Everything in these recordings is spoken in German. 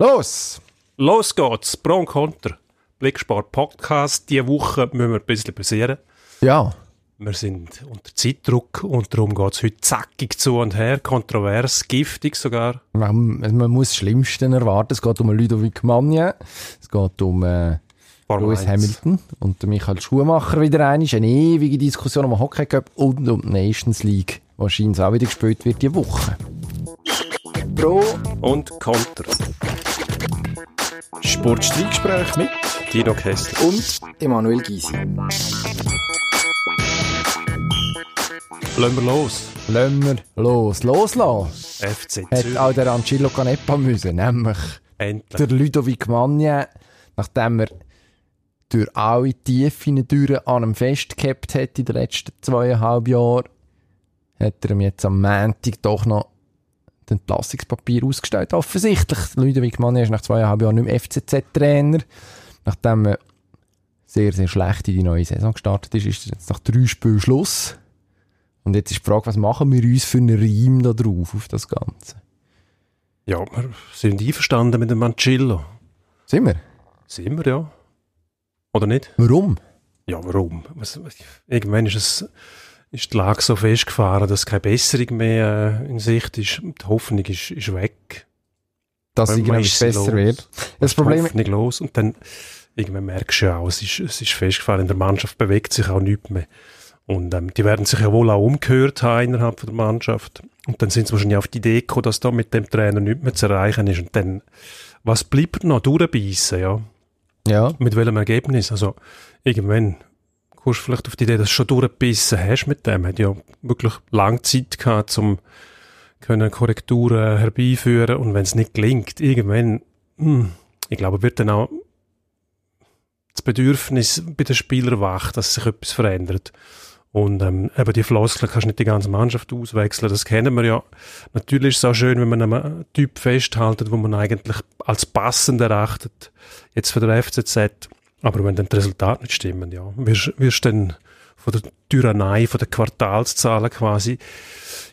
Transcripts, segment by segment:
Los! Los geht's, Pro und Contra. Blicksport Podcast. Diese Woche müssen wir ein bisschen basieren. Ja. Wir sind unter Zeitdruck und darum geht's heute zackig zu und her, kontrovers, giftig sogar. Man, man muss das Schlimmste erwarten. Es geht um Ludovic Magnin, es geht um äh, Lewis Hamilton und Michael Schumacher wieder einmal. Eine ewige Diskussion um den Hockey Cup und um die Nations League. Wahrscheinlich auch wieder gespielt wird diese Woche. Pro und Contra. Sportstreitgespräch mit Dino Kessler und Emanuel Gysi. Lassen wir los. Lassen wir los. Loslassen. FC Hat Zürich. auch der Angelo Canepa müssen, nämlich Endlich. der Ludovic Magnin, nachdem er durch alle Tiefen durch an einem Fest gehabt hat in den letzten zweieinhalb Jahren, hat er ihm jetzt am Montag doch noch Entlassungspapier ausgestellt. Offensichtlich. Ludovic Magnin ist nach zweieinhalb Jahren nicht mehr FCZ-Trainer. Nachdem er sehr, sehr schlecht in die neue Saison gestartet ist, ist jetzt nach drei Spielen Schluss. Und jetzt ist die Frage, was machen wir uns für einen Reim da drauf, auf das Ganze? Ja, wir sind einverstanden mit dem Mancillo. Sind wir? Sind wir ja. Oder nicht? Warum? Ja, warum? Irgendwann ist, es, ist die Lage so festgefahren, dass keine Besserung mehr äh, in Sicht ist. Die Hoffnung ist, ist weg. Dass es Man irgendwann ist sie besser los. wird. Das Problem, Hoffnung los. Und dann irgendwann merkst du ja auch, es ist, es ist festgefahren, in der Mannschaft bewegt sich auch nichts mehr. Und ähm, die werden sich ja wohl auch umgehört haben innerhalb von der Mannschaft. Und dann sind sie wahrscheinlich auf die Idee gekommen, dass da mit dem Trainer nichts mehr zu erreichen ist. Und dann, was bleibt noch? Durchbeissen, ja. ja, Mit welchem Ergebnis? Also, irgendwann kommst du vielleicht auf die Idee, dass du schon durchgebissen hast mit dem. Hat ja wirklich lange Zeit gehabt, um Korrekturen herbeiführen. Und wenn es nicht gelingt, irgendwann, hm, ich glaube, wird dann auch das Bedürfnis bei den Spielern wach, dass sich etwas verändert. Und ähm, eben die Floskel kannst du nicht die ganze Mannschaft auswechseln, das kennen wir ja. Natürlich ist es auch schön, wenn man einen Typ festhaltet, wo man eigentlich als passend erachtet, jetzt für der FCZ. Aber wenn dann die Resultate nicht stimmen, ja, wirst, wirst dann von der Tyrannei, von den Quartalszahlen quasi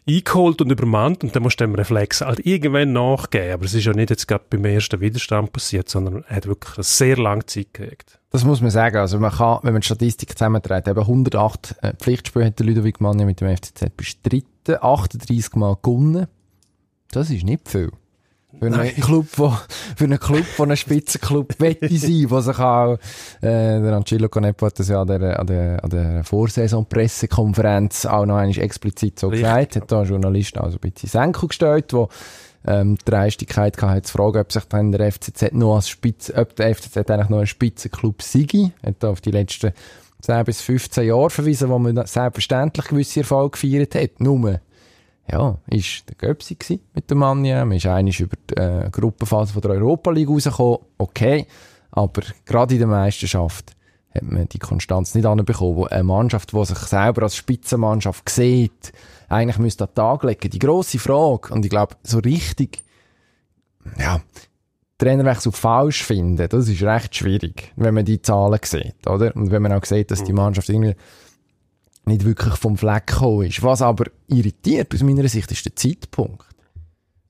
eingeholt und übermannt und dann musst du dem Reflex halt irgendwann nachgeben. Aber es ist ja nicht jetzt gerade beim ersten Widerstand passiert, sondern er hat wirklich eine sehr lange Zeit gekriegt. das muss man sagen. Also man kann, wenn man die Statistik zusammenträgt, eben 108 äh, Pflichtspiele hat der Ludovic Magnin mit dem FCZ bestritten, 38 Mal gewonnen. Das ist nicht viel. Für einen Nein. Club, wo, für einen Club, von einem Spitzenclub wette sein, wo sich auch, äh, der Angelo Canepa hat das ja an der, an der, an der Vorsaison-Pressekonferenz auch noch einmal explizit so Richtig. gesagt, hat da ein Journalist also ein bisschen Senkel gestellt, wo ähm, die Dreistigkeit hatte, zu fragen, ob sich dann der FCZ noch als Spitze, ob der FCZ eigentlich noch ein Spitzenclub sei. Hat da auf die letzten 10 bis 15 Jahre verwiesen, wo man selbstverständlich gewisse Erfolge gefeiert hat. Nur, ja, ist der Göpsi gsi mit dem Mann, ja. Man ist eigentlich über die äh, Gruppenphase von der Europa League rausgekommen. Okay. Aber gerade in der Meisterschaft hat man die Konstanz nicht anbekommen, wo eine Mannschaft, die sich selber als Spitzenmannschaft sieht, eigentlich müsste an den Tag legen. Die grosse Frage, und ich glaube, so richtig, ja, Trainerwechsel falsch finden, das ist recht schwierig, wenn man die Zahlen sieht, oder? Und wenn man auch sieht, dass die Mannschaft irgendwie nicht wirklich vom Fleck gekommen ist. Was aber irritiert aus meiner Sicht ist der Zeitpunkt.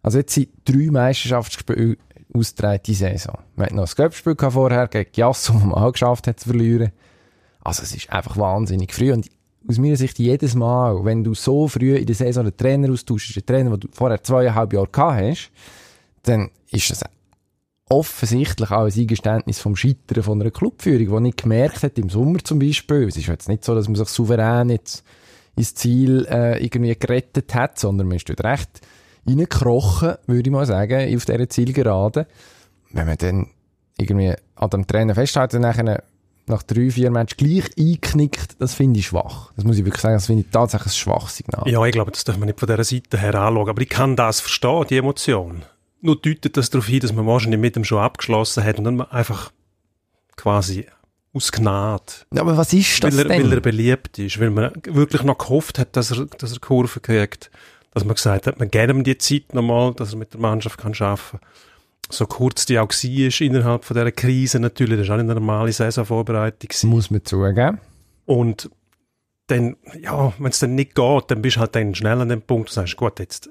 Also jetzt sind drei Meisterschaftsspiele ausgetragen die Saison. Wir hatten noch ein Göppspiel vorher gegen Jasso, wo man auch geschafft hat zu verlieren. Also es ist einfach wahnsinnig früh und aus meiner Sicht jedes Mal, wenn du so früh in der Saison einen Trainer austauschst, einen Trainer, den du vorher zweieinhalb Jahre gehabt hast, dann ist das offensichtlich auch ein Eingeständnis vom Scheitern von einer Clubführung, die nicht gemerkt hat, im Sommer zum Beispiel. Es ist jetzt nicht so, dass man sich souverän jetzt ins Ziel äh, irgendwie gerettet hat, sondern man ist dort recht reingekrochen, würde ich mal sagen, auf dieser Zielgerade. Wenn man dann irgendwie an dem Trainer festhält und nachher nach drei, vier Matches gleich einknickt, das finde ich schwach. Das muss ich wirklich sagen, das finde ich tatsächlich ein schwaches Signal. Ja, ich glaube, das darf man nicht von dieser Seite her anschauen. Aber ich kann das verstehen, die Emotion. Nur deutet das darauf hin, dass man wahrscheinlich mit dem schon abgeschlossen hat und dann einfach quasi aus Gnade. Ja, Aber was ist das Weil er, denn? weil er beliebt ist, weil man wirklich noch gehofft hat, dass er, dass er Kurve kriegt. Dass man gesagt hat, man gibt ihm die Zeit nochmal, dass er mit der Mannschaft kann arbeiten kann. So kurz die auch war innerhalb von dieser Krise natürlich, das war auch nicht eine normale Saisonvorbereitung. gewesen. muss man zugeben. Und dann, ja, wenn es dann nicht geht, dann bist du halt dann schnell an dem Punkt und sagst, gut, jetzt,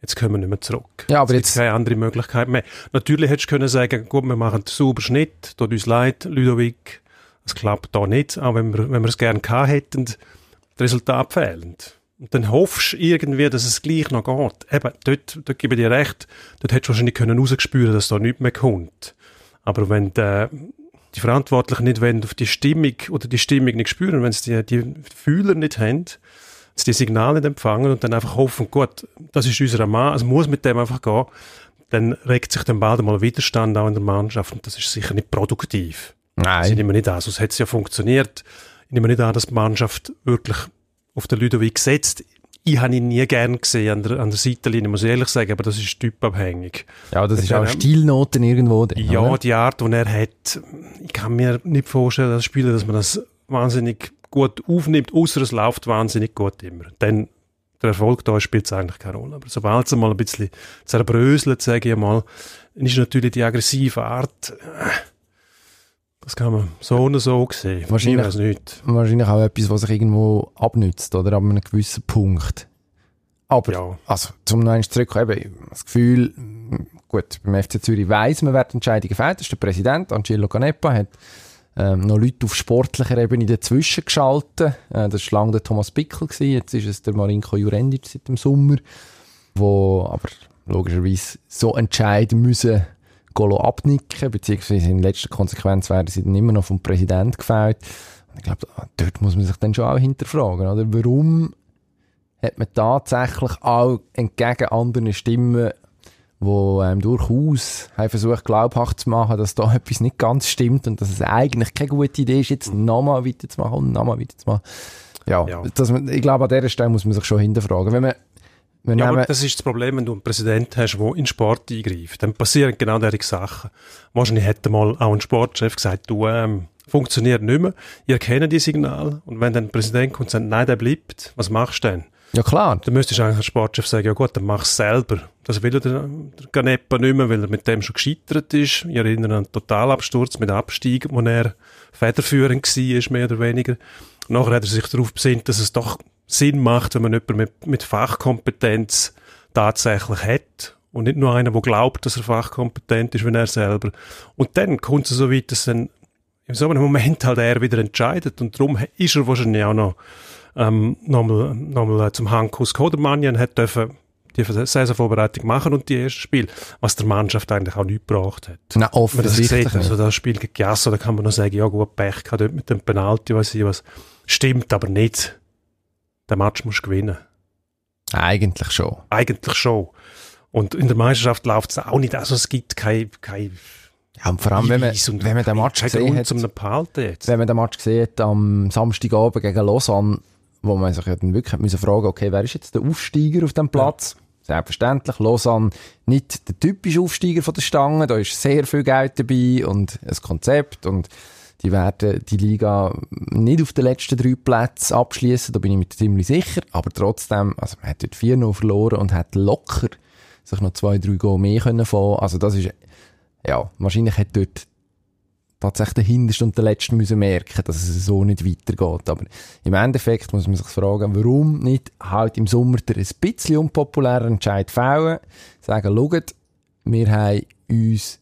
jetzt können wir nicht mehr zurück. Ja, aber jetzt... keine andere Möglichkeit mehr. Natürlich hättest du können sagen, gut, wir machen einen sauberen Schnitt, tut uns leid, Ludovic, es klappt da nicht, auch wenn wir, wenn wir es gerne gehabt hätten, das Resultat fehlend. Und dann hoffst du irgendwie, dass es gleich noch geht. Eben, dort, dort gebe ich dir recht, dort hättest du wahrscheinlich können rausgespüren, dass da nichts mehr kommt. Aber wenn der, die Verantwortlichen nicht wollen, auf die Stimmung oder die Stimmung nicht spüren, wenn sie die, die Fühler nicht haben, sie die Signale nicht empfangen und dann einfach hoffen, gut, das ist unser Mann, es muss mit dem einfach gehen, dann regt sich dann bald einmal Widerstand auch in der Mannschaft und das ist sicher nicht produktiv. Nein. Ich nehme nicht an, sonst hätte es ja funktioniert. Ich nehme nicht an, dass die Mannschaft wirklich auf den Ludovic gesetzt. Ich habe ihn nie gern gesehen an der, an der Seitenlinie, muss ich ehrlich sagen, aber das ist typabhängig. Ja, das ist auch Stilnoten irgendwo. Dann, ja, oder? die Art, die er hat, ich kann mir nicht vorstellen, als Spieler, dass man das wahnsinnig gut aufnimmt, außer es läuft wahnsinnig gut immer. Dann der Erfolg da spielt es eigentlich keine Rolle. Aber sobald es mal ein bisschen zerbröselt, sage ich mal, ist natürlich die aggressive Art, äh, das kann man so oder so sehen. Wahrscheinlich, nicht. wahrscheinlich auch etwas, was sich irgendwo abnützt, oder? Ab einem gewissen Punkt. Aber, ja. also, zum noch einmal zurückkommen, das Gefühl, gut, beim FC Zürich weiss man, wer die Entscheidungen fällt. Das ist der Präsident, Angelo Canepa, hat ähm, noch Leute auf sportlicher Ebene dazwischen geschaltet. Äh, das war lange der Thomas Pickel, gewesen. jetzt ist es der Marinko Jurendic seit dem Sommer, wo aber logischerweise so entscheiden müssen, Golo abnicken, beziehungsweise in letzter Konsequenz werden sie dann immer noch vom Präsident gefällt. ich glaube, dort muss man sich dann schon auch hinterfragen, oder? Warum hat man tatsächlich auch entgegen anderen Stimmen, wo ähm, durchaus haben versucht glaubhaft zu machen, dass da etwas nicht ganz stimmt und dass es eigentlich keine gute Idee ist, jetzt nochmal weiterzumachen und nochmal weiterzumachen. Ja, ja. Dass man, ich glaube, an dieser Stelle muss man sich schon hinterfragen. Wenn man wir ja, aber das ist das Problem, wenn du einen Präsidenten hast, der in Sport eingreift. Dann passieren genau solche Sachen. Wahrscheinlich hätte mal auch ein Sportchef gesagt, du, ähm, funktioniert nicht mehr. Ich erkenne die Signale. Und wenn dann ein Präsident kommt und sagt, nein, der bleibt, was machst du denn? Ja, klar. Dann müsstest du eigentlich als Sportchef sagen, ja gut, dann mach es selber. Das will der, der Ganepa nicht mehr, weil er mit dem schon gescheitert ist. Ich erinnere an einen Totalabsturz mit Abstieg, wo er federführend war, mehr oder weniger. Nachher hat er sich darauf besinnt, dass es doch Sinn macht, wenn man jemanden mit, mit Fachkompetenz tatsächlich hat und nicht nur einer, der glaubt, dass er fachkompetent ist, wenn er selber. Und dann kommt es so weit, dass dann in so einem Moment halt er wieder entscheidet und darum ist er wahrscheinlich auch noch ähm, nochmal, nochmal zum Hankus Kodermann hat dürfen die Saisonvorbereitung machen und die erste Spiel, was der Mannschaft eigentlich auch nicht gebracht hat. Na, offensichtlich. Das, also das Spiel gegen Jasso, da kann man noch sagen, ja gut, Pech gehabt dort mit dem Penalty, weiß ich was. Stimmt aber nicht den Match musst du gewinnen. Eigentlich schon. Eigentlich schon. Und in der Meisterschaft läuft es auch nicht. Also es gibt kein, kein ja, und vor allem, wenn man, wenn man den Match gesehen hat, wenn man den Match gesehen hat am Samstagabend gegen Lausanne, wo man sich ja dann wirklich müssen fragen, okay, wer ist jetzt der Aufsteiger auf dem Platz? Ja. Selbstverständlich, Lausanne nicht der typische Aufsteiger von der Stange, da ist sehr viel Geld dabei und ein Konzept und die werden die Liga nicht auf den letzten drei Plätzen abschließen, da bin ich mir ziemlich sicher. Aber trotzdem, also man hat dort 4-0 verloren und hat locker sich noch zwei, drei Go mehr können fahren. Also das ist, ja, wahrscheinlich hat dort tatsächlich der Hinterste und der Letzte müssen merken, dass es so nicht weitergeht. Aber im Endeffekt muss man sich fragen, warum nicht halt im Sommer der ein bisschen unpopulärer Entscheid fällen, sagen, schaut, wir haben uns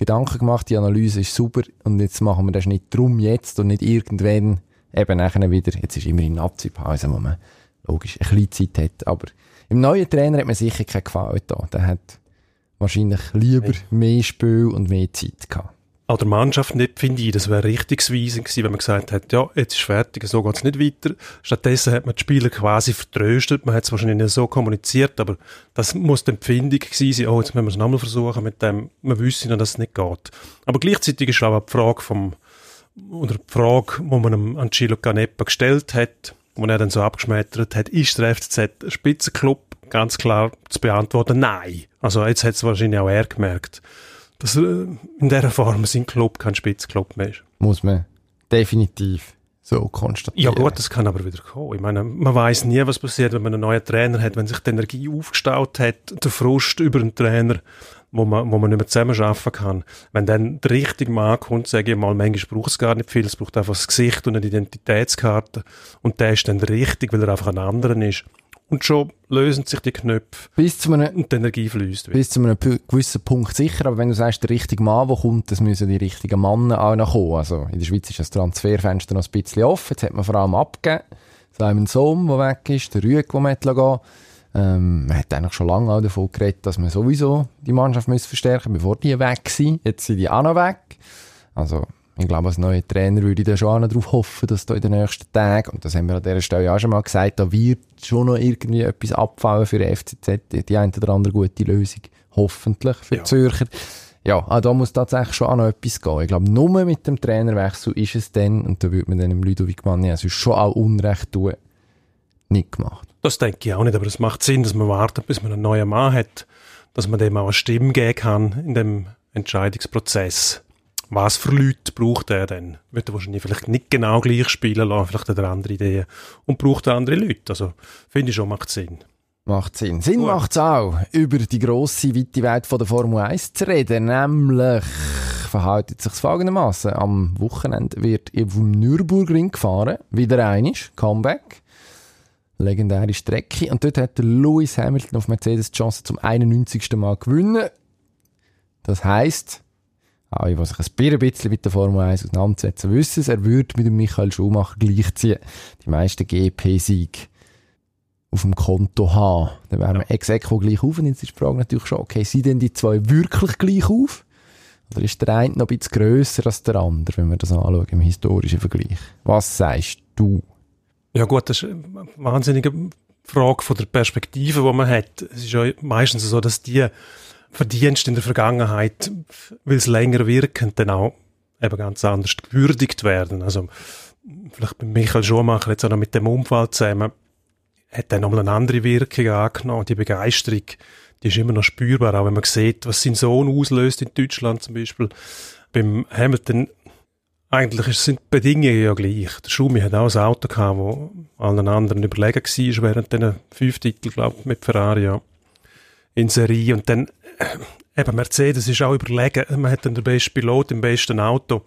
Gedanken gemacht, die Analyse ist super und jetzt machen wir das nicht drum jetzt und nicht irgendwann eben nachher wieder, jetzt ist immer in Nazi-Pause, wo man logisch ein bisschen Zeit hat, aber im neuen Trainer hat man sicher keinen Gefallen da. Der hat wahrscheinlich lieber mehr Spiel und mehr Zeit gehabt auch der Mannschaft nicht, finde ich. Das wäre richtungsweisend gewesen, wenn man gesagt hätte, ja, jetzt ist fertig, so geht's nicht weiter. Stattdessen hat man die Spieler quasi vertröstet. Man hat es wahrscheinlich nicht so kommuniziert, aber das muss die Empfindung gewesen sein, oh, jetzt müssen wir es nochmal versuchen mit dem, wir wissen, dass es nicht geht. Aber gleichzeitig ist auch die Frage vom, oder die Frage, wo man an Angelo Canepa gestellt hat, wo er dann so abgeschmettert hat, ist der FCZ ein Spitzenclub? Ganz klar zu beantworten, nein. Also jetzt hat es wahrscheinlich auch er gemerkt dass äh, in dieser Form sein Club kein Spitzclub mehr ist. Muss man definitiv so konstatieren. Ja gut, das kann aber wieder kommen. Ich meine, man weiß nie, was passiert, wenn man einen neuen Trainer hat, wenn sich die Energie aufgestaut hat, der Frust über einen Trainer, wo man, wo man nicht mehr zusammen arbeiten kann. Wenn dann der richtige Mann kommt, sage ich mal, manchmal braucht es gar nicht viel, es braucht einfach das Gesicht und eine Identitätskarte und der ist dann der richtige, weil er einfach ein anderer ist. Und schon lösen sich die Knöpfe bis zu einem, und die Energie fließt. Bis zu einem gewissen Punkt sicher, aber wenn du sagst, der richtige Mann, der kommt, das müssen die richtigen Männer auch noch kommen. Also in der Schweiz ist das Transferfenster noch ein bisschen offen, jetzt hat man vor allem abgegeben. Simon Sohm, der weg ist, der Rüeg, der gehen ähm, man hat eigentlich schon lange auch davon geredet, dass man sowieso die Mannschaft müssen verstärken bevor die weg sind. Jetzt sind die auch noch weg. Also, ich glaube, als neuer Trainer würde ich da schon auch noch darauf hoffen, dass da in den nächsten Tagen, und das haben wir an dieser Stelle auch schon mal gesagt, da wird schon noch irgendwie etwas abfallen für den FCZ, die eine oder andere gute Lösung, hoffentlich, für ja. die Zürcher. Ja, auch da muss tatsächlich schon auch noch etwas gehen. Ich glaube, nur mit dem Trainerwechsel ist es dann, und da würde man dann dem Ludovic Manni also schon auch Unrecht tun, nicht gemacht. Das denke ich auch nicht, aber es macht Sinn, dass man wartet, bis man einen neuen Mann hat, dass man dem auch eine Stimme geben kann in dem Entscheidungsprozess. Was für Leute braucht er denn? Wird er wahrscheinlich vielleicht nicht genau gleich spielen lassen, vielleicht hat er andere Ideen und braucht andere Leute. Also, finde ich schon, macht Sinn. Macht Sinn. Sinn macht es auch, über die grosse, weite Welt von der Formel 1 zu reden. Nämlich verhaltet sich folgendermaßen. Am Wochenende wird dem Nürburgring gefahren. Wieder einisch. Comeback legendäre Strecke. Und dort hat der Lewis Hamilton auf Mercedes die Chance zum 91. Mal gewinnen. Das heisst, alle, die sich ein bisschen mit der Formel 1 auseinandersetzen, wissen es, er würde mit dem Michael Schumacher gleichziehen. Die meisten GP-Siege auf dem Konto haben. Dann wären wir exakt gleich auf. Und jetzt ist die Frage natürlich schon, okay, sind denn die zwei wirklich gleich auf? Oder ist der eine noch ein bisschen grösser als der andere, wenn wir das anschauen im historischen Vergleich? Was sagst du? Ja gut, das ist eine wahnsinnige Frage von der Perspektive, die man hat. Es ist ja meistens so, dass die Verdienste in der Vergangenheit, weil es länger wirken, dann auch eben ganz anders gewürdigt werden. Also vielleicht bei Michael Schumacher jetzt auch noch mit dem Unfall zusammen, hat dann nochmal eine andere Wirkung angenommen. Die Begeisterung, die ist immer noch spürbar, auch wenn man sieht, was sein Sohn auslöst in Deutschland zum Beispiel. Beim Hamilton eigentlich sind die Bedingungen ja gleich. Der Schumi hat auch ein Auto gehabt, wo allen anderen überlegen war, während diesen fünf Titel, glaube ich, mit Ferrari, ja, in Serie. Und dann, eben, Mercedes ist auch überlegen, man hat dann den besten Pilot im besten Auto,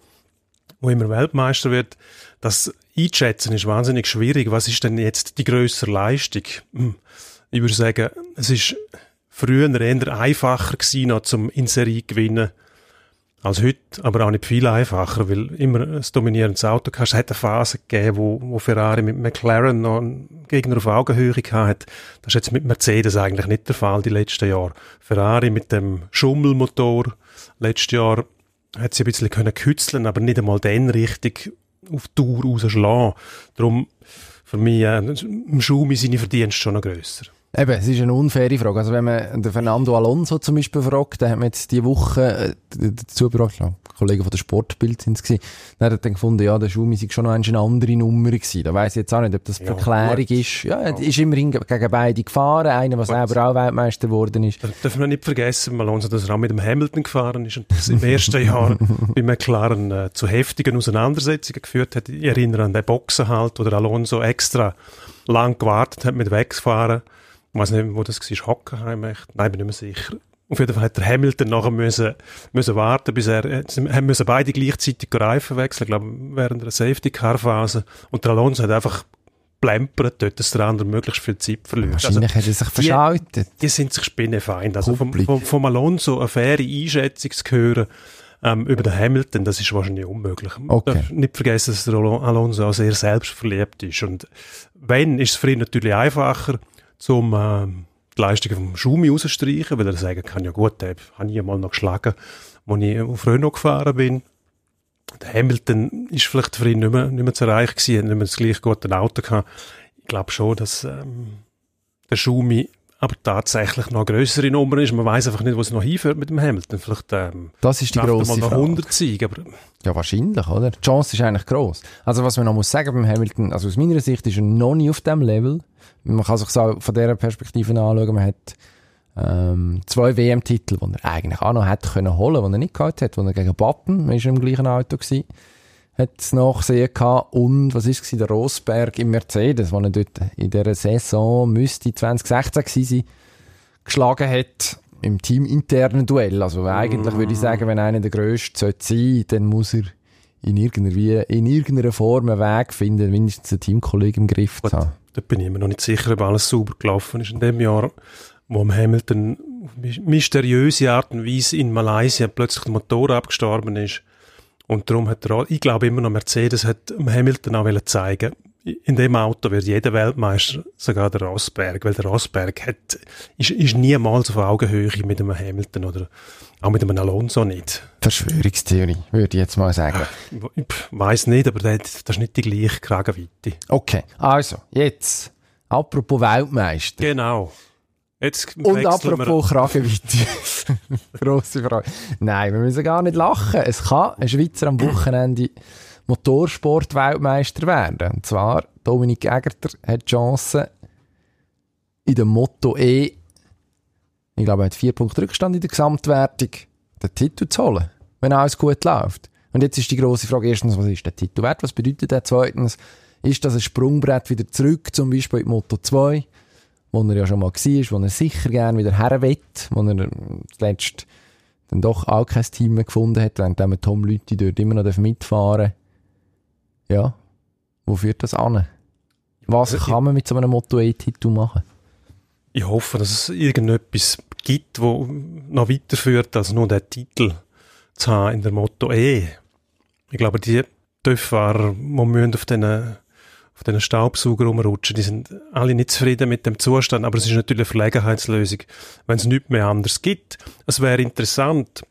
wo immer Weltmeister wird. Das einschätzen ist wahnsinnig schwierig. Was ist denn jetzt die größere Leistung? Hm. Ich würde sagen, es ist früher eher einfacher gewesen, noch zum in Serie gewinnen als heute, aber auch nicht viel einfacher, weil immer ein dominierendes Auto hast. Es hat eine Phase gegeben, wo, wo Ferrari mit McLaren noch einen Gegner auf Augenhöhe hatte. Das ist jetzt mit Mercedes eigentlich nicht der Fall die letzten Jahre. Ferrari mit dem Schummelmotor letztes Jahr hat sie ein bisschen können kützeln, aber nicht einmal den richtig auf Tour rausschlagen. Darum für mich äh, Schumi seine Verdienste schon noch grösser. Eben, es ist eine unfaire Frage. Also wenn man den Fernando Alonso zum Beispiel fragt, der hat man jetzt diese Woche äh, dazu gebracht, ja, Kollegen von der Sportbild sind es gewesen, der hat dann gefunden, ja, der Schumi sei schon noch eine andere Nummer gewesen. Da weiss ich jetzt auch nicht, ob das ja, Verklärung gut. ist. Ja, er ist immerhin gegen beide gefahren. Einer, der selber auch Weltmeister geworden ist. Das darf man nicht vergessen, Alonso, dass er auch mit dem Hamilton gefahren ist und das im ersten Jahr bei McLaren äh, zu heftigen Auseinandersetzungen geführt hat. Ich erinnere an den Boxenhalt, wo der Alonso extra lang gewartet hat mit weggefahren ich weiß nicht, wo das war, Hockenheim echt? Nein, bin nicht mehr sicher. Auf jeden Fall hat der Hamilton nachher müssen, müssen warten, bis er, sie haben müssen beide gleichzeitig Reifen wechseln, glaube während einer Safety-Car-Phase. Und der Alonso hat einfach plempert dort, dass der andere möglichst viel Zeit verliert. Wahrscheinlich also, hat er sich verschaltet. Die, die sind sich spinnefeind. Also vom, vom, vom Alonso eine faire Einschätzung zu hören, ähm, über den Hamilton, das ist wahrscheinlich unmöglich. Okay. Man darf nicht vergessen, dass der Alonso auch sehr selbstverliebt ist. Und wenn, ist es für ihn natürlich einfacher, um äh, die Leistungen vom Schumi rauszustreichen, weil er sagen kann, ja gut, den habe ich mal noch geschlagen, als ich auf Renault gefahren bin. Der Hamilton ist vielleicht für ihn nicht mehr, nicht mehr zu erreichen gewesen, nicht mehr das gleich gute Auto gehabt. Ich glaube schon, dass ähm, der Schumi aber tatsächlich noch eine grössere Nummer ist. Man weiß einfach nicht, wo es noch hinführt mit dem Hamilton. Vielleicht ähm, das ist die grosse mal 100 Siege, aber ja, wahrscheinlich, oder? Die Chance ist eigentlich groß. Also was man noch muss sagen beim Hamilton, also aus meiner Sicht ist er noch nie auf dem Level. Man kann sich so von dieser Perspektive anschauen, man hat ähm, zwei WM-Titel, die er eigentlich auch noch hätte können holen, die er nicht gehabt hat, wo er gegen Button, man ist im gleichen Auto gewesen, hat es nachgesehen gehabt. Und was ist es der Rosberg im Mercedes, wo er dort in dieser Saison müsste 2016 gewesen sein, geschlagen hat. im teaminternen Duell. Also eigentlich würde ich sagen, wenn einer der Grösste sein sollte, dann muss er in irgendeiner, in irgendeiner Form einen Weg finden, mindestens ein Teamkollege im Griff zu haben. Da bin ich mir noch nicht sicher, ob alles sauber gelaufen ist in dem Jahr, wo am Hamilton auf mysteriöse Art und Weise in Malaysia plötzlich der Motor abgestorben ist. Und darum hat er, ich glaube immer noch, Mercedes hat Hamilton auch zeigen in dem Auto wird jeder Weltmeister, sogar der Rosberg, weil der Rosberg hat, ist, ist niemals auf Augenhöhe mit einem Hamilton oder auch mit einem Alonso nicht. Verschwörungstheorie, würde ich jetzt mal sagen. Ich weiss nicht, aber das ist nicht die gleiche Kragenweite. Okay, also, jetzt, apropos Weltmeister. Genau. Jetzt Und apropos Kragenweite. Grosse Frage. Nein, wir müssen gar nicht lachen. Es kann ein Schweizer am Wochenende Motorsport-Weltmeister werden. Und zwar, Dominik Egerter hat die Chance, in dem Motto E, ich glaube, er hat vier Punkte Rückstand in der Gesamtwertung, den Titel zu holen, wenn alles gut läuft. Und jetzt ist die große Frage erstens, was ist der Titel wert? Was bedeutet der? Zweitens, ist das ein Sprungbrett wieder zurück, zum Beispiel in Moto 2, wo er ja schon mal war, wo er sicher gerne wieder her will, wo er zuletzt dann doch auch kein Team mehr gefunden hat, während Tom Lüthi dort immer noch mitfahren darf. Ja. Wo führt das an? Was kann man mit so einem Motto E-Titel machen? Ich hoffe, dass es irgendetwas gibt, wo noch weiterführt, als nur den Titel zu haben in der Motto E. Ich glaube, die Töpffahrer, die müssen auf diesen auf diesen Staubsauger rumrutschen, die sind alle nicht zufrieden mit dem Zustand, aber es ist natürlich eine Verlegenheitslösung, wenn es nichts mehr anders gibt. Es wäre interessant,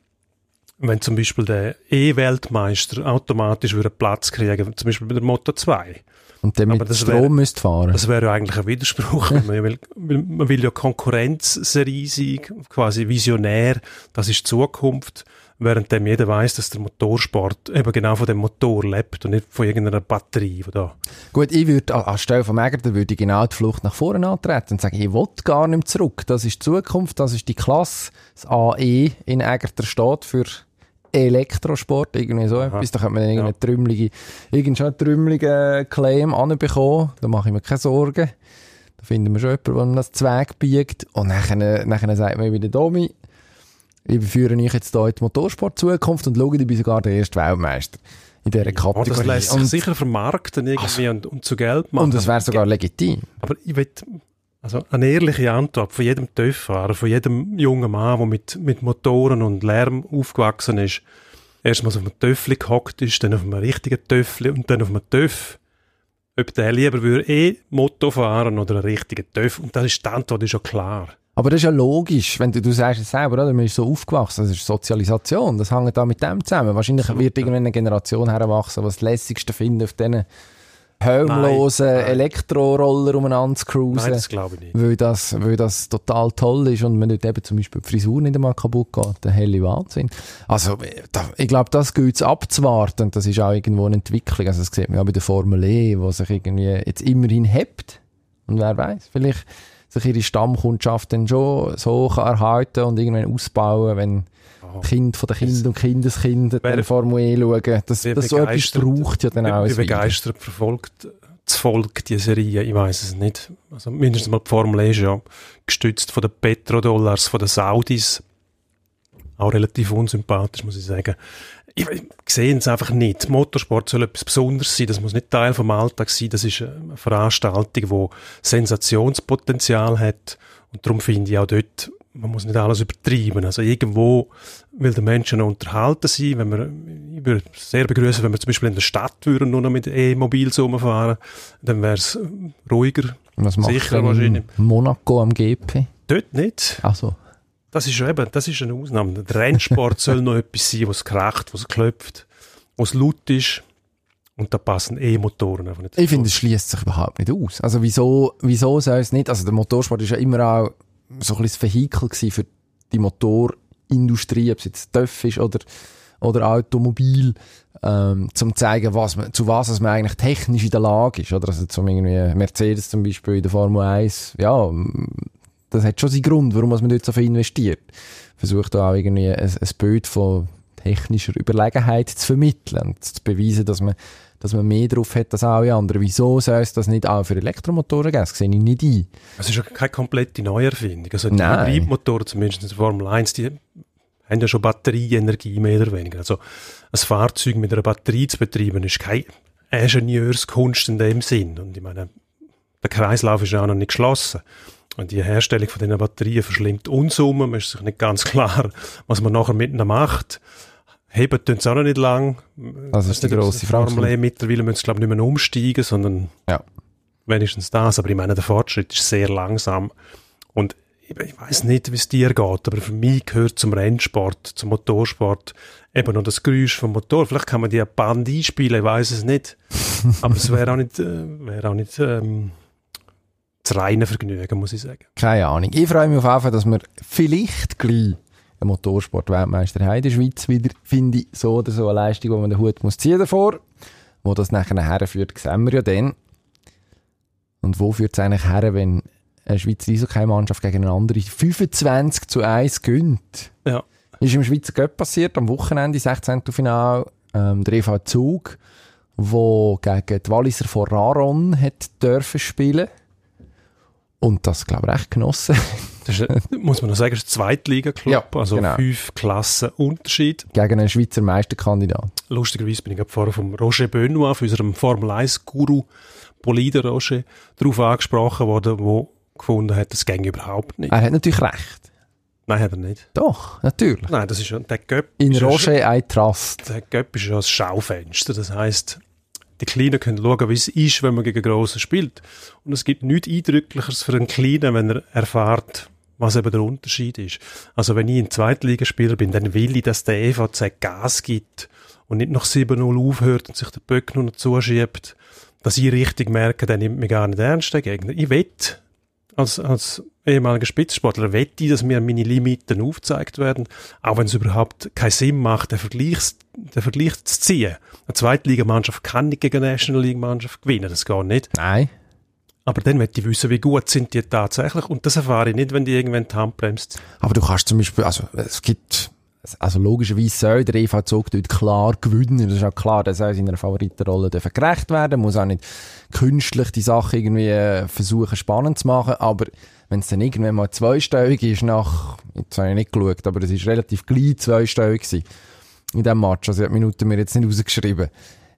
wenn zum Beispiel der E-Weltmeister automatisch einen Platz kriegen, zum Beispiel bei der Moto 2. Und der mit Strom wär, müsste fahren. Das wäre ja eigentlich ein Widerspruch. man, will, man will ja Konkurrenz sehr riesig, quasi visionär, das ist Zukunft, während dem jeder weiß, dass der Motorsport eben genau von dem Motor lebt und nicht von irgendeiner Batterie. Da. Gut, ich würde anstelle von Megerter würde ich genau die Flucht nach vorne antreten und sagen, ich will gar nicht zurück. Das ist die Zukunft, das ist die Klasse. Das AE in Egerter steht für Elektrosport, irgendwie so Aha. etwas. Da könnte man irgendeine ja. trümmelige, irgendeinen trümmeligen Claim anbekommen. Da mache ich mir keine Sorgen. Da finden wir schon jemanden, der das Zweig biegt. Und nachher, nachher sagt man wieder, Domi, ich führe euch jetzt hier in die Motorsport-Zukunft und schaue, ich bin sogar der erste Weltmeister in dieser Kategorie. Ja, das lässt sich sicher vermarkten irgendwie also, und, und zu Geld machen. Und es wäre sogar legitim. Aber ich will also eine ehrliche Antwort von jedem TÜV-Fahrer, von jedem jungen Mann, der mit, mit Motoren und Lärm aufgewachsen ist, erstmal auf einem Töffli gehockt ist, dann auf einem richtigen Töffli und dann auf einem TÜV. Ob der lieber würde eh Moto fahren oder einen richtigen TÜV. Und das ist die Antwort ist schon klar. Aber das ist ja logisch, wenn du, du sagst es selber, oder? man ist so aufgewachsen, das ist Sozialisation, das hängt da mit dem zusammen. Wahrscheinlich wird irgendwann eine Generation heranwachsen, die das Lässigste finden auf diesen helmlosen Elektroroller umeinander zu cruisen. Nein, das glaube ich nicht. Weil das, weil das total toll ist und man nicht eben zum Beispiel die Frisur nicht einmal kaputt geht. Der helle Wahnsinn. Also, da, ich glaube, das gilt es abzuwarten das ist auch irgendwo eine Entwicklung. Also, das sieht man auch bei der Formel E, wo sich irgendwie jetzt immerhin hebt. Und wer weiß, vielleicht sich ihre Stammkundschaft dann schon so erhalten und irgendwann ausbauen, wenn oh. Kind von den Kindern und Kindeskinder wer, Formel E schauen. Das, das so etwas braucht ja dann auch. Wie begeistert verfolgt das Volk die Serie? Ich weiß es nicht. Also mindestens mal die Formel E ist ja gestützt von den Petrodollars, von den Saudis. Auch relativ unsympathisch, muss ich sagen. Ich, ich sehe es einfach nicht. Motorsport soll etwas Besonderes sein. Das muss nicht Teil vom Alltag sein. Das ist eine Veranstaltung, die Sensationspotenzial hat. Und darum finde ich auch dort man muss nicht alles übertreiben. Also irgendwo will der Mensch noch unterhalten sein. Wenn wir, ich würde sehr begrüßen, wenn wir zum Beispiel in der Stadt würden, nur noch mit E-Mobils rumfahren, dann wäre es ruhiger. Was macht sicher wahrscheinlich. Monaco am GP? Dort nicht. Ach so. Das ist eben, das ist eine Ausnahme. Der Rennsport soll noch etwas sein, was kracht, was klopft, was laut ist. Und da passen E-Motoren einfach nicht. Ich finde, es schließt sich überhaupt nicht aus. Also wieso, wieso soll es nicht? Also der Motorsport ist ja immer auch so ein bisschen das Vehikel für die Motorindustrie, ob es jetzt TÜV ist oder, oder Automobil, ähm, zum zeigen, was man, zu was man eigentlich technisch in der Lage ist. Oder? Also zum irgendwie Mercedes zum Beispiel in der Formel 1, ja, das hat schon seinen Grund, warum man dort so viel investiert. Versucht auch irgendwie ein, ein Bild von technischer Überlegenheit zu vermitteln und zu beweisen, dass man dass man mehr drauf hat als alle anderen. Wieso soll es das nicht auch für Elektromotoren geben? Das sehe ich nicht ein. Es ist ja keine komplette Neuerfindung. Also die Nein. Hybridmotoren, zumindest in der Formel 1, die haben ja schon Batterieenergie mehr oder weniger. Also ein Fahrzeug mit einer Batterie zu betreiben, ist keine Ingenieurskunst in dem Sinn. Und ich meine, der Kreislauf ist ja auch noch nicht geschlossen. Und die Herstellung von diesen Batterien verschlingt Unsummen. Man ist sich nicht ganz klar, was man nachher mit ihnen macht. Heben tun sie auch noch nicht lang. Das ist die grosse Frage. Formel mittlerweile müssen sie, glaube ich, nicht mehr umsteigen, sondern Ja. wenigstens das. Aber ich meine, der Fortschritt ist sehr langsam. Und ich, ich weiß nicht, wie es dir geht, aber für mich gehört zum Rennsport, zum Motorsport eben noch das Geräusch vom Motor. Vielleicht kann man die Band einspielen, ich weiß es nicht. aber es wäre auch nicht, äh, wäre auch nicht ähm, das reine Vergnügen, muss ich sagen. Keine Ahnung. Ich freue mich auf jeden Fall, dass wir vielleicht gleich Motorsport-Weltmeister in der Schweiz wieder, finde ich, so oder so eine Leistung, wo man den Hut muss ziehen davor. Wo das nachher herführt, sehen wir ja dann. Und wo führt es eigentlich her, wenn eine Schweizer Eishockey-Mannschaft gegen eine andere 25 zu 1 gönnt? Ja. Ist im Schweizer Cup passiert, am Wochenende, 16. Final, ähm, der EV Zug, wo gegen die Walliser von Raron hat dürfen spielen. Und das, glaube ich, recht genossen. Das ist, ein- muss man noch sagen, ist ein Zweitliga-Club, Ja, also genau. fünf Klassen Unterschied. gegen einen Schweizer Meisterkandidat. Lustigerweise bin ich vorher vom Roger Benoit, von unserem Formel 1-Guru, Bolide Roger, darauf angesprochen worden, wo gefunden hat, das ging überhaupt nicht. Er hat natürlich recht. Nein, hat er nicht. Doch, natürlich. Nein, das ist ja, der Göpp In Roger I trust. Der Göpp ist ja ein Schaufenster. Das heisst, die Kleinen können schauen, wie es ist, wenn man gegen Grossen spielt. Und es gibt nichts Eindrücklicheres für einen Kleinen, wenn er erfährt, was eben der Unterschied ist. Also wenn ich ein Zweitligaspieler bin, dann will ich, dass der EVZ Gas gibt und nicht nach 7-0 aufhört und sich der Böck nur noch zuschiebt, dass ich richtig merke, der nimmt mich gar nicht ernst, der Gegner. Ich wette, als, als ehemaliger Spitzsportler wette ich, dass mir meine Limiten aufgezeigt werden, auch wenn es überhaupt keinen Sinn macht, den Vergleich, den Vergleich zu ziehen. Eine Zweitligamannschaft kann nicht gegen eine National League Mannschaft gewinnen, das geht nicht. Nein. Aber dann möchte ich wissen, wie gut sind die tatsächlich und das erfahre ich nicht, wenn die irgendwann die Hand bremst. Aber du kannst zum Beispiel, also es gibt, also logischerweise soll der EV Zug dort klar gewinnen. Das ist auch klar, der soll seiner Favoritenrolle gerecht werden, muss auch nicht künstlich die Sache irgendwie äh, versuchen spannend zu machen, aber wenn es dann irgendwann mal zweistellig ist nach, jetzt habe ich nicht geschaut, aber es ist relativ gleich zweistellig in diesem Match, also die Minuten mir jetzt nicht rausgeschrieben.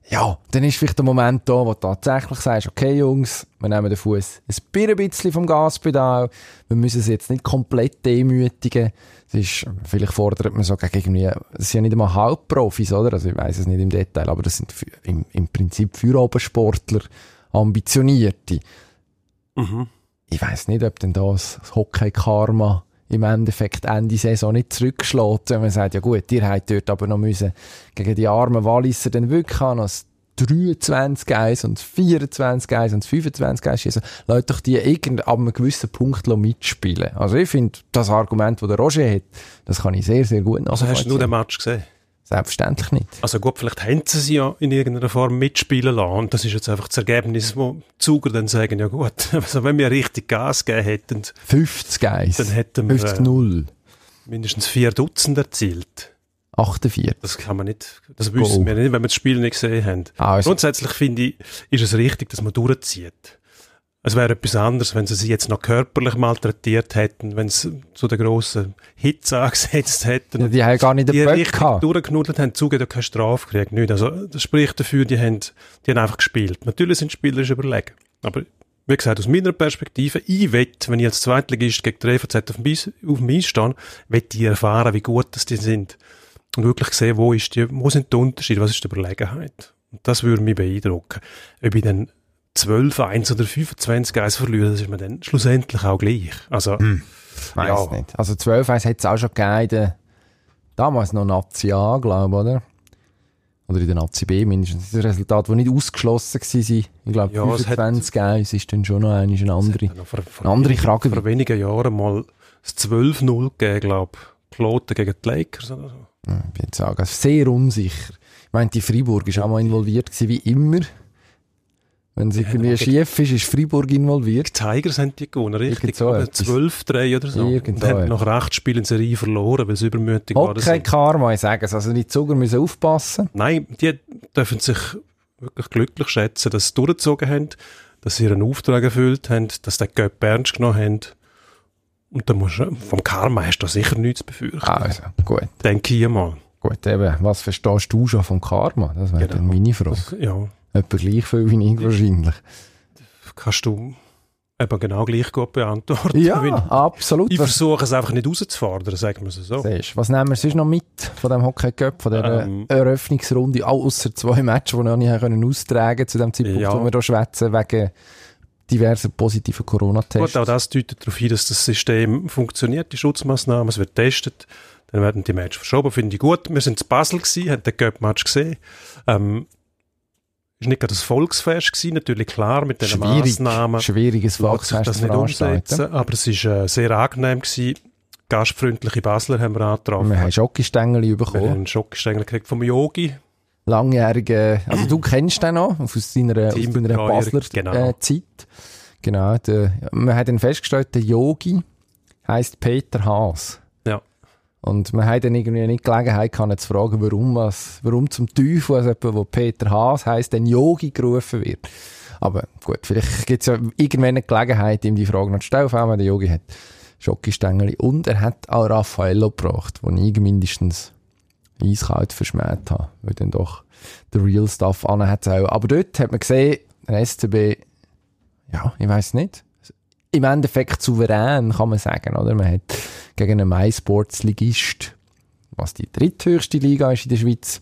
Ja, dann ist vielleicht der Moment da, wo du tatsächlich sagst, okay Jungs, wir nehmen den Fuß ein bisschen vom Gaspedal, wir müssen es jetzt nicht komplett demütigen. Es ist, vielleicht fordert man so gegen irgendwie, das sind ja nicht einmal Halbprofis, oder? Also ich weiß es nicht im Detail, aber das sind im, im Prinzip Feierabendsportler, Ambitionierte. Mhm. Ich weiß nicht, ob denn das Hockey-Karma im Endeffekt Ende Saison nicht zurückschlägt, wenn man sagt, ja gut, ihr habt dort aber noch müssen gegen die armen Walliser dann wirklich noch das 23 1 und 24 1 und 25 1 schießen. Lasst doch die irgend ab einem gewissen Punkt mitspielen. Also ich finde, das Argument, das der Roger hat, das kann ich sehr, sehr gut Also hast du nur nachvollziehen. den Match gesehen? Selbstverständlich nicht. Also gut, vielleicht haben sie sie ja in irgendeiner Form mitspielen lassen und das ist jetzt einfach das Ergebnis, wo Zuger dann sagen, ja gut, also wenn wir richtig Gas gegeben hätten, 50 1. Dann hätten wir, 50 äh, 0. mindestens vier Dutzend erzielt. 48. Das kann man nicht, das wissen Go. wir nicht, wenn wir das Spiel nicht gesehen haben. Also, Grundsätzlich finde ich, ist es richtig, dass man durchzieht. Es wäre etwas anderes, wenn sie sie jetzt noch körperlich malträtiert hätten, wenn sie zu der grossen Hitze angesetzt hätten. ja, die haben gar nicht die den Böck richtig gehabt. durchgenudelt haben, zugegeben, keine Strafe gekriegt. Nicht. Also, das spricht dafür, die haben, die haben einfach gespielt. Natürlich sind Spieler überlegen. Aber, wie gesagt, aus meiner Perspektive, ich wette, wenn ich als Zweitligist gegen die EVZ auf dem Eis, auf dem Eis stehe, wette ich erfahren, wie gut das die sind. Und wirklich sehen, wo ist die, wo sind die Unterschiede, was ist die Überlegenheit. Und das würde mich beeindrucken. Ob ich dann 12, 1 oder 25 1 verliere, das ist mir dann schlussendlich auch gleich. Also, Weiss Ja. nicht. Also 12 1 hat es auch schon gegeben, damals noch Nazi A, glaube ich, oder? Oder in der Nazi B mindestens. Das ist ein Resultat, das nicht ausgeschlossen war. Ich glaube, Ja, es hat- 25 1 ist dann schon noch eine, eine andere. vor, vor, Eine andere wenigen- Krage. vor wenigen Jahren mal das 12-0 gegeben, glaube ich. Kloten gegen die Lakers oder so. Ich bin jetzt sagen, sehr unsicher. Ich meine, die Freiburg ist auch mal involviert gewesen, wie immer. Wenn es irgendwie aber schief ist, ist Freiburg involviert. Die Tigers haben die gewonnen, richtig? So Aber etwas. 12-3 oder so. Irgend und haben nach acht Spielen in Serie verloren, weil sie übermütig waren. Okay, Karma, ich sage es. Also die Zuger müssen aufpassen. Nein, die dürfen sich wirklich glücklich schätzen, dass sie durchgezogen haben, dass sie ihren Auftrag erfüllt haben, dass sie den Göpp ernst genommen haben. Und da musst du, vom Karma hast du sicher nichts zu befürchten. Also, gut. Denke ich mal. Gut, eben, was verstehst du schon vom Karma? Das wäre Genau. dann meine Frage. Das, ja, Etwa gleich viel wie ich wahrscheinlich. kannst du eben genau gleich gut beantworten. Ja, absolut. Ich versuche es einfach nicht rauszufordern, sagen wir es so. siehst, was nehmen wir sonst noch mit von dem Hockey Cup, von dieser Ähm. Eröffnungsrunde, außer zwei Matches, die wir noch nicht können austragen zu dem Zeitpunkt, Ja. wo wir hier schwätzen, wegen diverser positiver Corona-Tests. Gut, auch das deutet darauf hin, dass das System funktioniert, die Schutzmaßnahmen, es wird getestet, dann werden die Matches verschoben, finde ich gut. Wir sind in Basel gewesen, haben den Cup-Match gesehen. Ähm, ist nicht gerade das Volksfest gewesen, natürlich klar, mit den Schwierig, Massnahmen schwieriges Volksfest das nicht umsetzen, aber es ist äh, sehr angenehm gewesen. Gastfreundliche Basler haben wir angetroffen. Wir haben Schokostängel Wir bekommen. haben einen Schockstängel gekriegt vom Yogi. langjährigen, also du kennst den noch aus seiner, aus Teambetreuer, Basler genau. äh, Zeit. Genau, der, man hat dann festgestellt, der Yogi heißt Peter Haas. Und man hat dann irgendwie nicht Gelegenheit gehabt, zu fragen, warum, was, warum zum Teufel, also jemand, wo Peter Haas heißt, dann Yogi gerufen wird. Aber gut, vielleicht gibt es ja irgendwann eine Gelegenheit, ihm die Frage noch zu stellen, vor allem, der Yogi hat Schokistängeli. Und er hat auch Raffaello gebracht, den ich mindestens eiskalt verschmäht habe, weil dann doch der Real Stuff hat auch. Aber dort hat man gesehen, der SCB, ja, ich weiß nicht, im Endeffekt souverän, kann man sagen, oder? Man hat gegen einen MySports-Ligist, was die dritthöchste Liga ist in der Schweiz,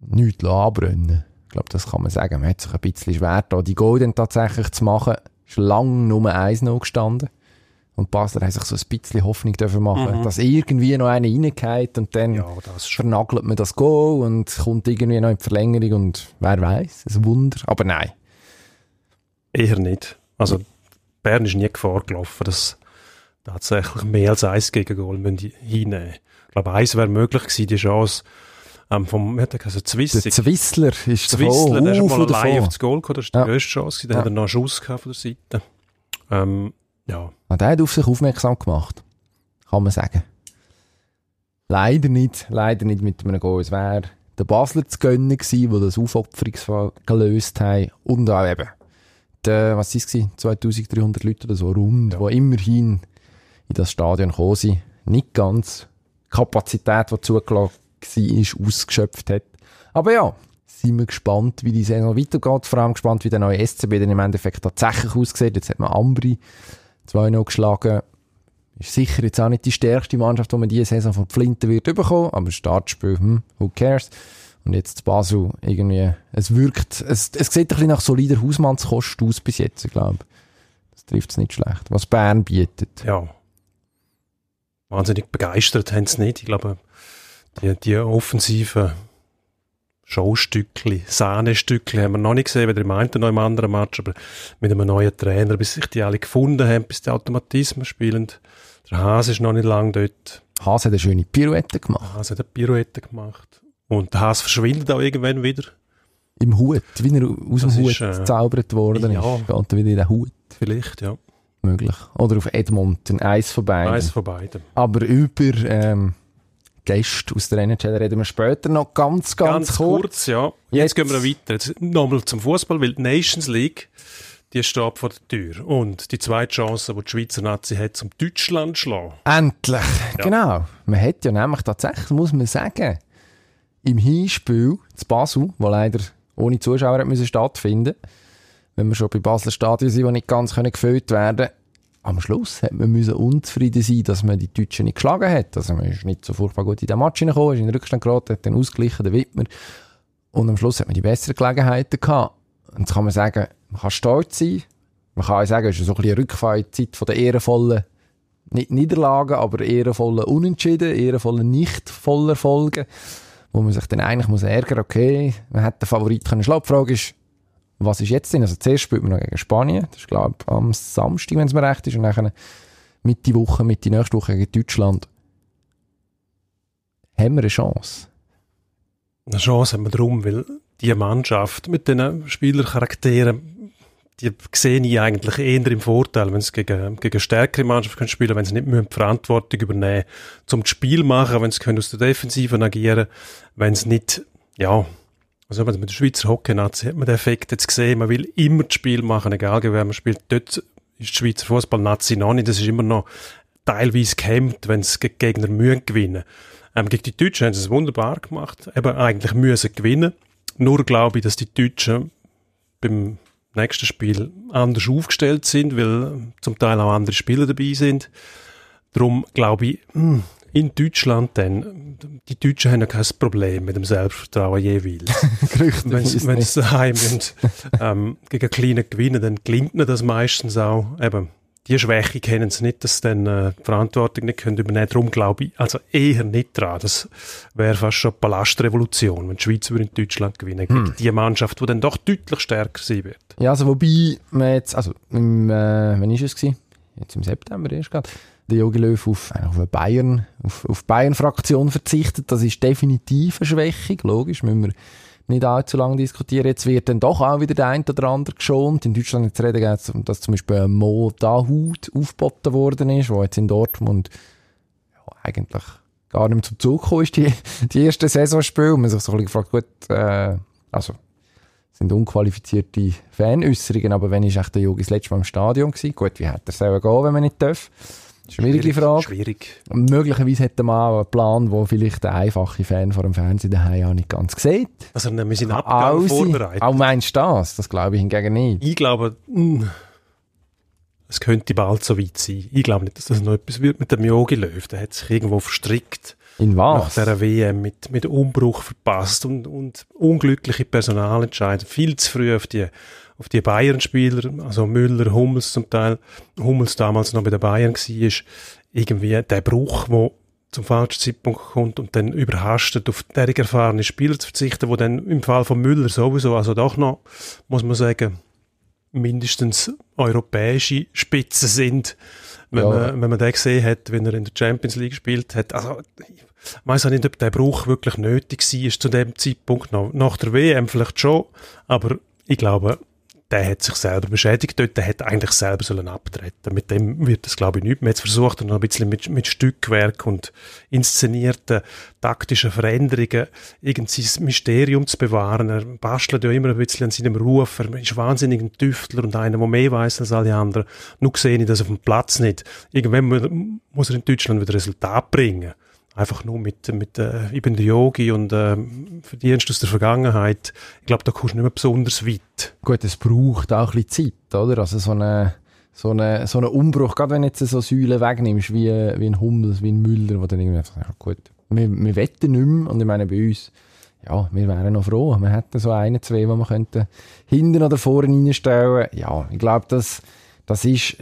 nichts anbrennen. Ich glaube, das kann man sagen. Man hat sich ein bisschen schwer da die Golden tatsächlich zu machen. Ist lang Nummer 1 gestanden. Und Basler haben sich so ein bisschen Hoffnung dürfen machen, Mhm. dass irgendwie noch einer reingeht und dann Ja, vernagelt man das Goal und kommt irgendwie noch in die Verlängerung und wer weiß, ein Wunder. Aber nein. Eher nicht. Also Bern ist nie Gefahr gelaufen, dass tatsächlich mehr als eins gegen Goal hinnehmen. Ich glaube, eins wäre möglich gewesen, die Chance ähm, vom, wie hat er gesagt, Der Zwissig. Zwissler ist Zwissler, der ist uh, mal von allein davon. aufs Goal gekommen, das war Ja. die grösste Chance, gewesen. dann Ja. hat er noch einen Schuss gehabt von der Seite. Ähm, ja, Ah, der hat auf sich aufmerksam gemacht. Kann man sagen. Leider nicht, leider nicht mit einem Goal. Es wäre der Basler zu gönnen gewesen, der das Aufopferungsfall gelöst haben. Und auch eben, der, was ist es, 2300 Leute oder so rund, Ja. die immerhin in das Stadion gekommen sind. Nicht ganz die Kapazität, die zugelassen war, ausgeschöpft hat. Aber ja, sind wir gespannt, wie die Saison weitergeht. Vor allem gespannt, wie der neue SCB dann im Endeffekt tatsächlich aussieht. Jetzt hat man Ambri 2-0 geschlagen. Ist sicher jetzt auch nicht die stärkste Mannschaft, die man diese Saison von Flinten wird bekommen, aber Startspiel, hm, who cares? Und jetzt Basel irgendwie, es wirkt, es, es sieht ein bisschen nach solider Hausmannskost aus bis jetzt, ich glaube. Das trifft es nicht schlecht. Was Bern bietet. ja. Wahnsinnig begeistert haben sie nicht. Ich glaube, die, die offensiven Showstückli, Sahnestückli haben wir noch nicht gesehen, weder im einen noch im anderen Match, aber mit einem neuen Trainer, bis sich die alle gefunden haben, bis die Automatismen spielen. Der Hase ist noch nicht lange dort. Haas hat eine schöne Pirouette gemacht. Hase hat eine Pirouette gemacht. Und der Hase verschwindet auch irgendwann wieder. Im Hut, wie er aus Das dem Hut ist, äh, gezaubert worden ja. ist. Geht er wieder in den Hut. Vielleicht, ja. Möglich. Oder auf Edmonton, eins von beiden. Eins von beiden. Aber über ähm, Gäste aus der NHL reden wir später noch ganz, ganz, Ganz kurz. kurz, ja. Jetzt- Jetzt, gehen wir weiter. Jetzt nochmal zum Fußball, weil die Nations League, die steht vor der Tür. Und die zweite Chance, die die Schweizer Nazi hat, zum Deutschland zu schlagen. Endlich, Ja. genau. Man hat ja nämlich tatsächlich, muss man sagen, im Hinspiel zu Basel, wo leider ohne Zuschauer hat müssen stattfinden, wenn wir schon bei Basler Stadion sind, die nicht ganz können gefüllt werden am Schluss hat man unzufrieden sein, dass man die Deutschen nicht geschlagen hat. Also man ist nicht so furchtbar gut in den Match hineingekommen, ist in den Rückstand geraten, hat dann ausgeglichen, der Wittmer. Und am Schluss hat man die besseren Gelegenheiten gehabt. Und jetzt kann man sagen, man kann stolz sein. Man kann auch sagen, es ist so ein bisschen Rückfall in die Zeit von der ehrenvollen nicht Niederlagen, aber ehrenvolle Unentschieden, ehrenvolle Nicht-Vollerfolge, wo man sich dann eigentlich muss ärgern, okay, man hat den Favorit können schlagen. Ist, was ist jetzt denn? Also zuerst spielt man noch gegen Spanien, das ist glaube ich am Samstag, wenn es mir recht ist, und dann Mitte Woche, Mitte nächste Woche gegen Deutschland. Haben wir eine Chance? Eine Chance haben wir darum, weil die Mannschaft mit den Spielercharakteren, die sehe ich eigentlich eher im Vorteil, wenn sie gegen, gegen stärkere Mannschaft können spielen wenn sie nicht müssen die Verantwortung übernehmen zum das Spiel machen, wenn sie können aus der Defensive agieren wenn sie nicht, ja, Also mit der Schweizer Hockey-Nazi hat man den Effekt jetzt gesehen, man will immer das Spiel machen, egal wie man spielt. Dort ist die Schweizer Fußball-Nazi noch nicht, das ist immer noch teilweise gehemmt, wenn es Gegner mühen gewinnen. Ähm, gegen die Deutschen haben sie es wunderbar gemacht, eben eigentlich müssen gewinnen. Nur glaube ich, dass die Deutschen beim nächsten Spiel anders aufgestellt sind, weil zum Teil auch andere Spieler dabei sind. Darum glaube ich, hm, in Deutschland dann, die Deutschen haben ja kein Problem mit dem Selbstvertrauen jeweils. wenn sie daheim und, ähm, gegen kleine gewinnen, dann gelingt ihnen das meistens auch. Eben, die Schwäche kennen sie nicht, dass sie dann äh, die Verantwortung nicht können übernehmen Darum glaube ich also eher nicht dran. Das wäre fast schon eine Palastrevolution, wenn die Schweiz über in Deutschland gewinnen gegen hm. die Mannschaft, die dann doch deutlich stärker sein wird. Ja, also wobei man jetzt, also im, äh, wann ist es gewesen? Jetzt im September erst gerade, der Jogi Löw auf, auf eine Bayern, auf, auf Bayern-Fraktion verzichtet. Das ist definitiv eine Schwächung, logisch, müssen wir nicht allzu lange diskutieren. Jetzt wird dann doch auch wieder der ein oder andere geschont. In Deutschland jetzt reden geht dass zum Beispiel Mo Dahut aufgeboten worden ist, wo jetzt in Dortmund ja, eigentlich gar nicht mehr zum Zug gekommen ist, die, die erste Saisonspiel. Man sich so ein bisschen gefragt, gut, äh, also, sind unqualifizierte Fanäußerungen, aber wenn ist echt der Yogi das letzte Mal im Stadion gewesen? Gut, wie hätte er selber gehen, wenn man nicht darf? Schwierige schwierig, Frage. Schwierig. Möglicherweise hätte man auch einen Plan, wo vielleicht der einfache Fan vor dem Fernsehen daheim auch nicht ganz sieht. Also wir sind Abgang vorbereitet. Auch meinst du das? Das glaube ich hingegen nicht. Ich glaube, hm, es könnte bald so weit sein. Ich glaube nicht, dass das noch etwas wird mit dem Yogi Löw. Der hat sich irgendwo verstrickt. In was? Nach dieser WM mit, mit Umbruch verpasst und, und unglückliche Personalentscheidungen. Viel zu früh auf die auf die Bayern-Spieler, also Müller, Hummels zum Teil, Hummels damals noch bei den Bayern war, irgendwie der Bruch, wo zum falschen Zeitpunkt kommt und dann überhastet auf derige erfahrene Spieler zu verzichten, wo dann im Fall von Müller sowieso, also doch noch, muss man sagen, mindestens europäische Spitzen sind, wenn, ja. man, wenn man den gesehen hat, wenn er in der Champions League gespielt hat. Also, ich weiß auch nicht, ob der Bruch wirklich nötig war zu dem Zeitpunkt noch. Nach der WM vielleicht schon, aber ich glaube, der hat sich selber beschädigt dort, der hätte eigentlich selber sollen abtreten. Mit dem wird das, glaube ich, nicht mehr. Jetzt versucht er noch ein bisschen mit, mit Stückwerk und inszenierten taktischen Veränderungen irgendwie das Mysterium zu bewahren. Er bastelt ja immer ein bisschen an seinem Ruf. Er ist wahnsinnig ein Tüftler und einer, der mehr weiß als alle anderen. Nur sehe ich das auf dem Platz nicht. Irgendwann muss er in Deutschland wieder Resultat bringen einfach nur mit, mit äh, bin der Yogi und äh, Verdienst aus der Vergangenheit, ich glaube, da kommst du nicht mehr besonders weit. Gut, es braucht auch ein bisschen Zeit, oder? Also so eine so eine, so eine Umbruch, gerade wenn du jetzt so Säulen wegnimmst, wie, wie ein Hummels, wie ein Müller, wo dann irgendwie einfach, ja gut, wir, wir wetten nicht mehr, und ich meine, bei uns, ja, wir wären noch froh, wir hätten so einen, zwei, die wir könnten hinten oder vorne reinstellen. Ja, ich glaube, das, das ist,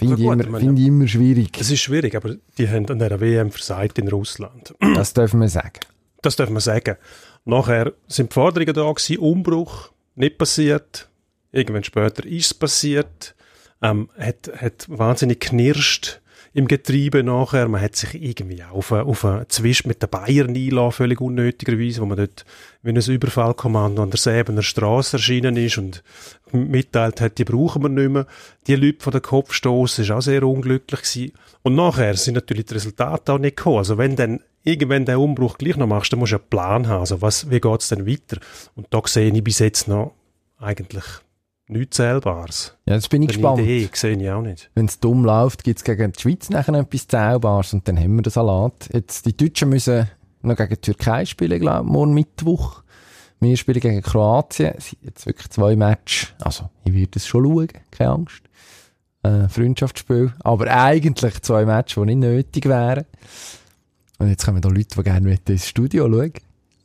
Finde ich, immer, find ich immer schwierig. Es ist schwierig, aber die haben an der WM versagt in Russland. Das dürfen wir sagen. Das dürfen wir sagen. Nachher sind die Forderungen da gewesen, Umbruch, nicht passiert. Irgendwann später ist es passiert. Ähm, hat, hat wahnsinnig knirscht im Getriebe nachher. Man hat sich irgendwie auf, eine, auf einen Zwisch mit den Bayern einlassen, völlig unnötigerweise, wo man dort wie ein Überfallkommando an der Säbener Straße erschienen ist und mitteilt hat, die brauchen wir nicht mehr. Die Leute von den Kopf stoßen, ist auch sehr unglücklich gewesen. Und nachher sind natürlich die Resultate auch nicht gekommen. Also wenn dann irgendwann den Umbruch gleich noch machst, dann musst du einen Plan haben. Also was, wie geht's denn weiter? Und da sehe ich bis jetzt noch eigentlich nichts Zählbares. Ja, jetzt bin ich Eine gespannt. Idee sehe ich auch nicht. Wenn es dumm läuft, gibt es gegen die Schweiz nachher etwas Zählbares und dann haben wir den Salat. Jetzt, die Deutschen müssen noch gegen die Türkei spielen, glaube ich, morgen Mittwoch. Wir spielen gegen Kroatien. Es sind jetzt wirklich zwei Matches. Also, ich werde es schon schauen, keine Angst. Äh, Freundschaftsspiel. Aber eigentlich zwei Matches, die nicht nötig wären. Und jetzt kommen da Leute, die gerne ins Studio schauen.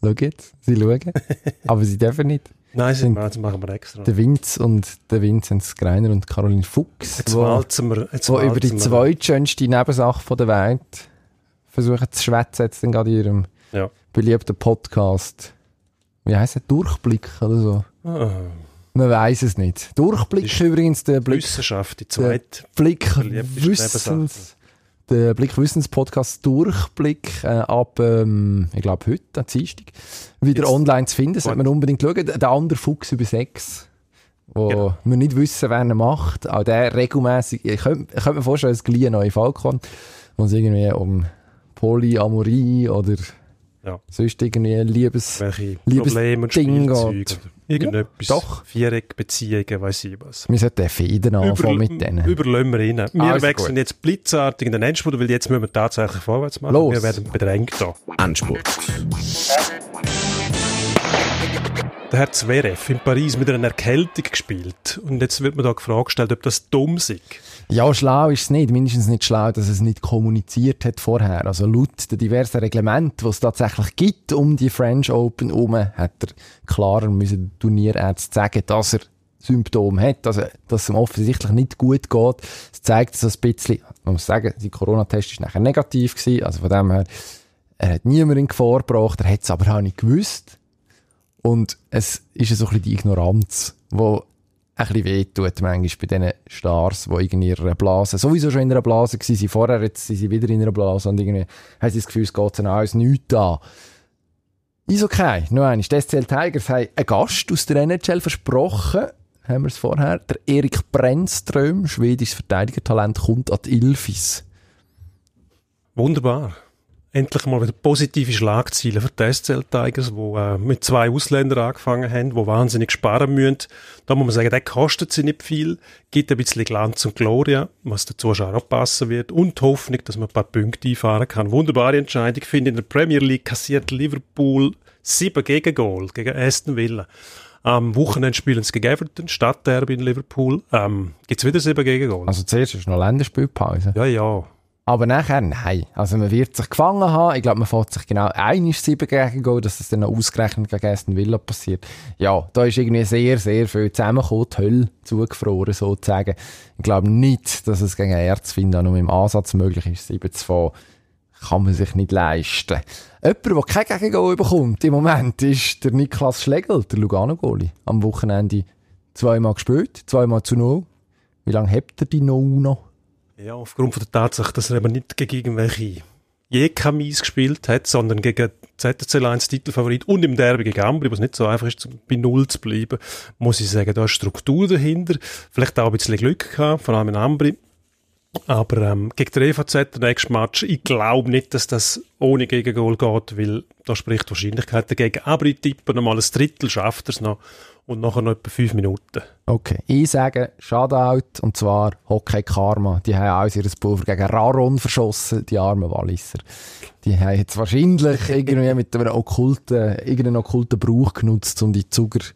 Schau jetzt, sie schauen. Aber sie dürfen nicht. Nein, sind, das machen wir extra. Der Vince und der Vinzenz Greiner und Caroline Fuchs, jetzt wo, wir, jetzt wo über die zweitschönste Nebensache der Welt versuchen zu schwätzen, jetzt dann gerade in ihrem ja. beliebten Podcast. Wie heisst der? Durchblick oder so? Ah. Man weiß es nicht. Durchblick übrigens, der Blick. Wissenschaft, die zweite. Blick Wissens, der Blick Wissens Podcast Durchblick äh, ab, ähm, ich glaube heute, am Dienstag, wieder Jetzt, online zu finden. Sollte man unbedingt schauen. Der andere Fuchs über sechs, wo genau. wir nicht wissen, wer ihn macht. Auch der regelmäßig, ich könnte, ich könnte mir vorstellen, dass es gleich eine neue Fall kommt, wo es irgendwie um Polyamorie oder Ja. Sonst irgendwie Liebes... Welche Liebes Probleme und Ding Spielzeuge geht. irgendetwas. Ja, doch. Viereckbeziehungen, weiss ich was. Wir sollten Fäden anfangen mit denen. Überlassen wir rein. Wir Also wechseln gut. jetzt blitzartig in den Endspurt, weil jetzt müssen wir tatsächlich vorwärts machen. Los. Wir werden bedrängt da. Endspurt. Der Herr Zverev in Paris mit einer Erkältung gespielt. Und jetzt wird mir da gefragt gestellt, ob das dumm sei. Ja, schlau ist es nicht. Mindestens nicht schlau, dass es nicht kommuniziert hat vorher. Also laut den diversen Reglementen, die es tatsächlich gibt um die French Open herum, hat er klarer müssen den Turnierärzt sagen, dass er Symptome hat, also, dass es ihm offensichtlich nicht gut geht. Es zeigt so ein bisschen, man muss sagen, sein Corona-Test ist nachher negativ gewesen, also von dem her, er hat niemanden in Gefahr gebracht, er hat es aber auch nicht gewusst. Und es ist so ein bisschen die Ignoranz, die ein bisschen wehtut manchmal bei diesen Stars, die irgendwie in einer Blase, sowieso schon in einer Blase gewesen sind, vorher jetzt sind sie wieder in einer Blase und irgendwie haben sie das Gefühl, es geht ihnen alles nichts an. Ist okay. Noch einmal, die SCL Tigers haben einen Gast aus der NHL versprochen, haben wir es vorher. Der Erik Brennström, schwedisches Verteidigertalent, kommt an die Ilfis. Wunderbar. Endlich mal wieder positive Schlagzeilen für die SCL Tigers, die äh, mit zwei Ausländern angefangen haben, die wahnsinnig sparen müssen. Da muss man sagen, der kostet sie nicht viel, gibt ein bisschen Glanz und Gloria, was den Zuschauern auch passen wird und die Hoffnung, dass man ein paar Punkte einfahren kann. Wunderbare Entscheidung. Ich finde, in der Premier League kassiert Liverpool sieben Gegengol gegen Aston Villa. Am Wochenende spielen sie gegen Everton, Stadtderby in Liverpool. Ähm, Gibt es wieder sieben Gegengol? Also zuerst ist noch Länderspielpause. ja, ja. Aber nachher, nein. Also man wird sich gefangen haben. Ich glaube, man fährt sich genau einig sieben gegen gehen, dass das dann noch ausgerechnet gegen Aston Villa passiert. Ja, da ist irgendwie sehr, sehr viel zusammengekommen, die Hölle zugefroren sozusagen. Ich glaube nicht, dass es gegen Erzfinder noch im Ansatz möglich ist, sieben zu fahren. Kann man sich nicht leisten. Jemand, der kein Gegengol bekommt im Moment, ist der Niklas Schlegel, der Lugano-Goalie. Am Wochenende zweimal gespielt, zweimal zu null. Wie lange habt ihr die noch noch? Ja, aufgrund von der Tatsache, dass er eben nicht gegen irgendwelche Jekamis gespielt hat, sondern gegen ZSC 1 Titelfavorit und im Derby gegen Ambri, was nicht so einfach ist, bei Null zu bleiben, muss ich sagen, da ist Struktur dahinter. Vielleicht auch ein bisschen Glück gehabt, vor allem in Ambri. Aber ähm, gegen den EVZ, der nächste Match, ich glaube nicht, dass das ohne Gegengol geht, weil da spricht Wahrscheinlichkeit dagegen. Aber ich tippe noch mal ein Drittel schafft er es noch und nachher noch etwa fünf Minuten. Okay, ich sage Shoutout, und zwar Hockey Karma. Die haben alles ihr Pulver gegen Raron verschossen, die armen Walliser. Die haben jetzt wahrscheinlich irgendwie mit einem okkulten, irgendeinen okkulten Brauch genutzt, um die Zuger zu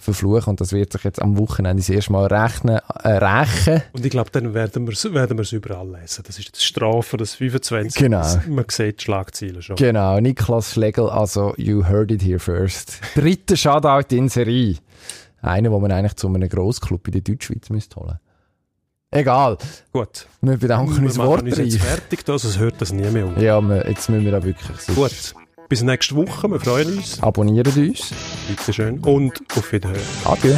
verfluchen. Und das wird sich jetzt am Wochenende das erste Mal rechnen, äh, rächen. Und ich glaube, dann werden wir es werden wir's überall lesen. Das ist jetzt Strafe, das 25. Genau. Das- Man sieht die Schlagzeilen schon. Genau, Niklas Schlegel, also you heard it here first. Dritter Shoutout in Serie. Einer, den man eigentlich zu einem Grossclub in der Deutschschweiz müsste holen. Egal, Gut. wir bedanken Wir uns machen uns jetzt wortreich. fertig, sonst hört das nie mehr auf. Ja, wir, jetzt müssen wir da wirklich. Gut. Bis nächste Woche, wir freuen uns. Abonniert uns. Bitte schön. und auf Wiederhören. Adieu.